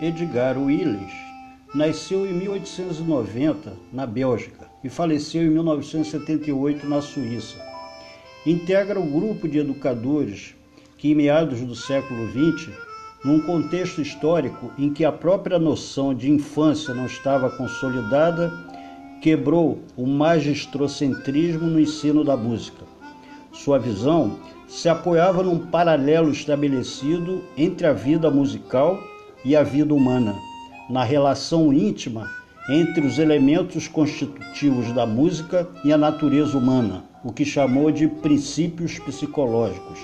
Edgar Willis nasceu em 1890 na Bélgica e faleceu em 1978 na Suíça. Integra o grupo de educadores que, em meados do século XX, num contexto histórico em que a própria noção de infância não estava consolidada, quebrou o magistrocentrismo no ensino da música. Sua visão se apoiava num paralelo estabelecido entre a vida musical e a vida humana, na relação íntima entre os elementos constitutivos da música e a natureza humana, o que chamou de princípios psicológicos.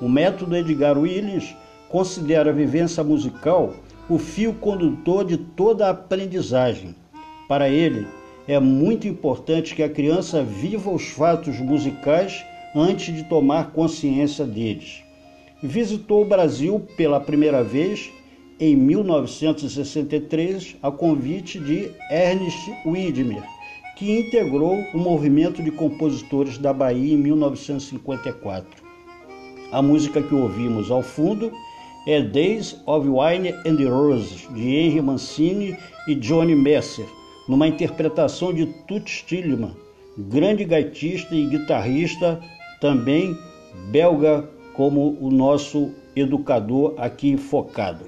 O método Edgar Willis considera a vivência musical o fio condutor de toda a aprendizagem. Para ele, é muito importante que a criança viva os fatos musicais antes de tomar consciência deles. Visitou o Brasil pela primeira vez em 1963 a convite de Ernest Widmer, que integrou o movimento de compositores da Bahia em 1954. A música que ouvimos ao fundo é Days of Wine and Roses, de Henry Mancini e Johnny Messer, numa interpretação de Toots Tillman, grande gaitista e guitarrista também belga como o nosso educador aqui focado.